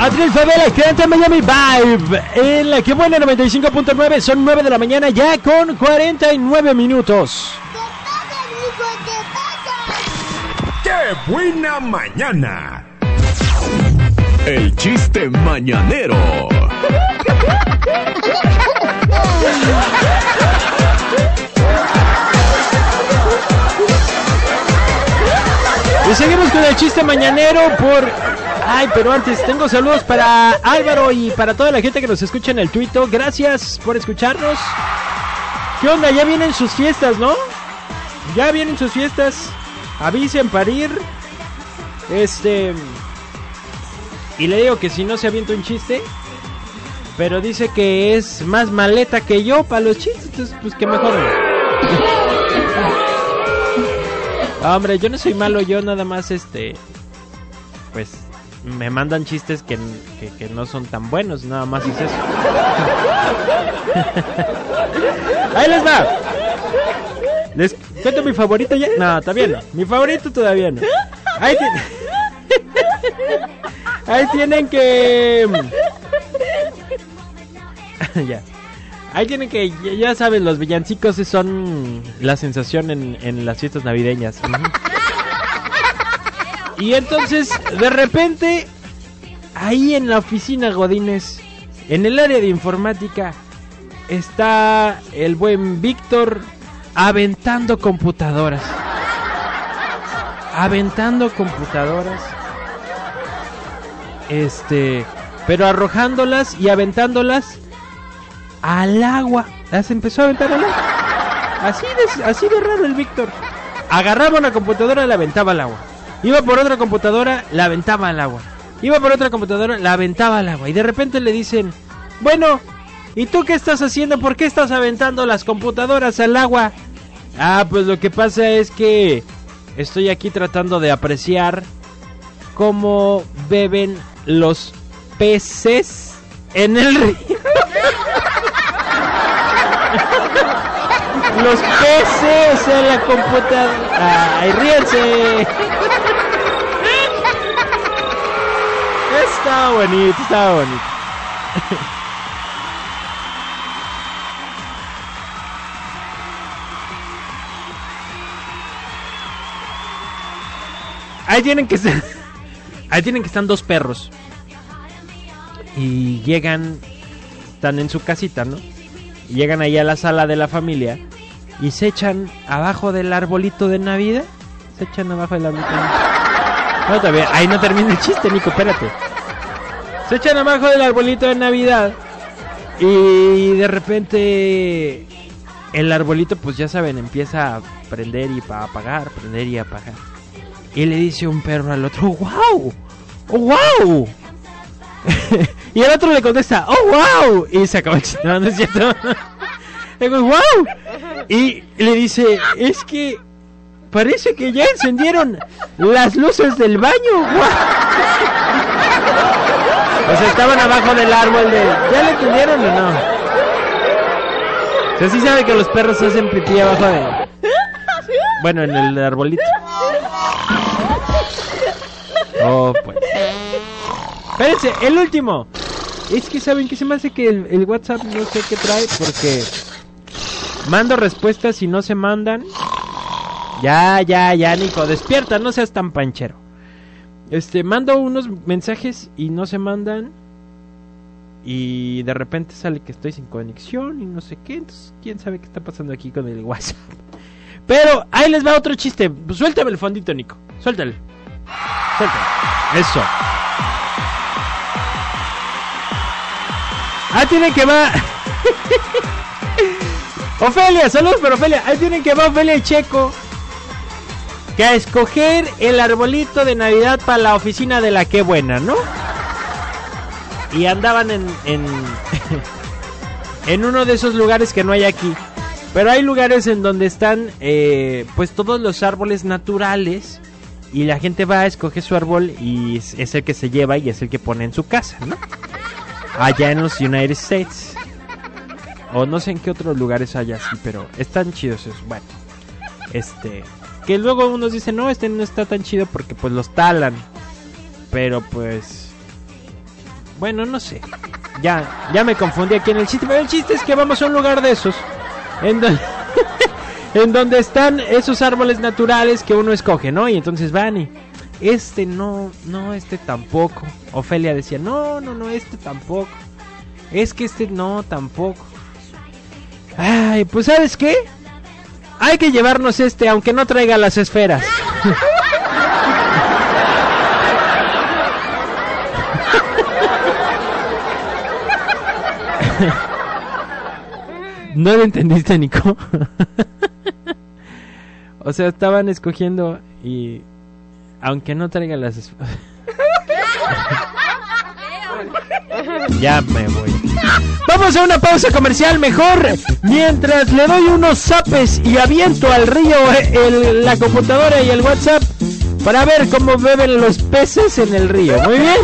Adriel Favela, Canta Miami Vibe. En la que buena 95.9, son 9 de la mañana ya con 49 minutos. ¡Qué buena mañana! El chiste mañanero. Y seguimos con el chiste mañanero por... Ay, pero antes tengo saludos para Álvaro y para toda la gente que nos escucha en el Twitter. Gracias por escucharnos. ¿Qué onda? Ya vienen sus fiestas, ¿no? Ya vienen sus fiestas. Avisen para ir. Este... Y le digo que si no se avienta un chiste. Pero dice que es más maleta que yo para los chistes. Entonces, pues que mejor. Hombre, yo no soy malo, yo nada más este. Pues me mandan chistes que, que, no son tan buenos, nada más es eso. Ahí les va. ¿Les cuento mi favorito ya? No, todavía no. Mi favorito todavía no. Ahí, ti- Ahí tienen que. ya. Ahí tienen que, ya, saben, los villancicos son la sensación en, en las fiestas navideñas. Ujú. Y entonces, de repente, ahí en la oficina Godines, en el área de informática, está el buen Víctor aventando computadoras. Aventando computadoras. Este, pero arrojándolas y aventándolas al agua. Las empezó a aventar al agua. Así de, así de raro el Víctor. Agarraba una computadora y la aventaba al agua. Iba por otra computadora, la aventaba al agua. Iba por otra computadora, la aventaba al agua. Y de repente le dicen, bueno, ¿y tú qué estás haciendo? ¿Por qué estás aventando las computadoras al agua? Ah, pues lo que pasa es que estoy aquí tratando de apreciar cómo beben los peces en el río. Los peces en la computadora. ¡Ay, ríense! Está bonito, está bonito. Ahí tienen que estar. Ahí tienen que estar dos perros. Y llegan. Están en su casita, ¿no? Llegan ahí a la sala de la familia. Y se echan abajo del arbolito de Navidad. Se echan abajo del arbolito de Navidad. No, todavía. Ahí no termina el chiste, Nico, espérate. Se echan abajo del arbolito de Navidad. Y de repente. El arbolito, pues ya saben, empieza a prender y a apagar, prender y apagar. Y le dice un perro al otro, ¡Wow! ¡Oh, wow! y el otro le contesta, ¡Oh, wow! Y se acabó el chiste, no, es cierto. Digo, ¡Wow! Y le dice, es que parece que ya encendieron las luces del baño. ¡Guau! O sea, estaban abajo del árbol de... ¿Ya le entendieron o no? O sea, sí sabe que los perros hacen pipí abajo de... Bueno, en el arbolito. Oh, pues. Espérense, el último. Es que saben que se me hace que el, el WhatsApp no sé qué trae porque mando respuestas y no se mandan. Ya, ya, ya, Nico, despierta, no seas tan panchero. Este, mando unos mensajes y no se mandan. Y de repente sale que estoy sin conexión y no sé qué. Entonces, quién sabe qué está pasando aquí con el WhatsApp. Pero ahí les va otro chiste. Suéltame el fondito, Nico. Suéltale. Suéltale. Eso. Ah, tienen que va. Ofelia, saludos para Ofelia. Ahí tienen que va Ofelia y Checo. Que a escoger el arbolito de Navidad para la oficina de la que buena, ¿no? Y andaban en, en, en uno de esos lugares que no hay aquí. Pero hay lugares en donde están eh, pues todos los árboles naturales. Y la gente va a escoger su árbol y es, el que se lleva y es el que pone en su casa, ¿no? Allá en los United States. O no sé en qué otros lugares hay así, pero están chidos esos. Bueno, este. Que luego unos dicen, no, este no está tan chido porque pues los talan. Pero pues. Bueno, no sé. Ya, ya me confundí aquí en el chiste. Pero el chiste es que vamos a un lugar de esos. En donde, en donde están esos árboles naturales que uno escoge, ¿no? Y entonces van y... Este no, no, este tampoco. Ofelia decía, no, no, no, este tampoco. Es que este no, tampoco. Ay, pues ¿sabes qué? Hay que llevarnos este, aunque no traiga las esferas. ¿No lo entendiste, Nico? o sea, estaban escogiendo y... Aunque no traiga las... es- ya me voy. Vamos a una pausa comercial mejor. Mientras le doy unos zapes y aviento al río eh, el- la computadora y el WhatsApp para ver cómo beben los peces en el río. Muy bien.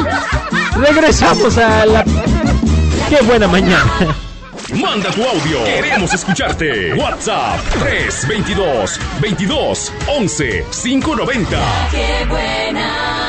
Regresamos a la... Qué buena mañana. Manda tu audio. Queremos escucharte. WhatsApp 322 22 11 590. Qué buena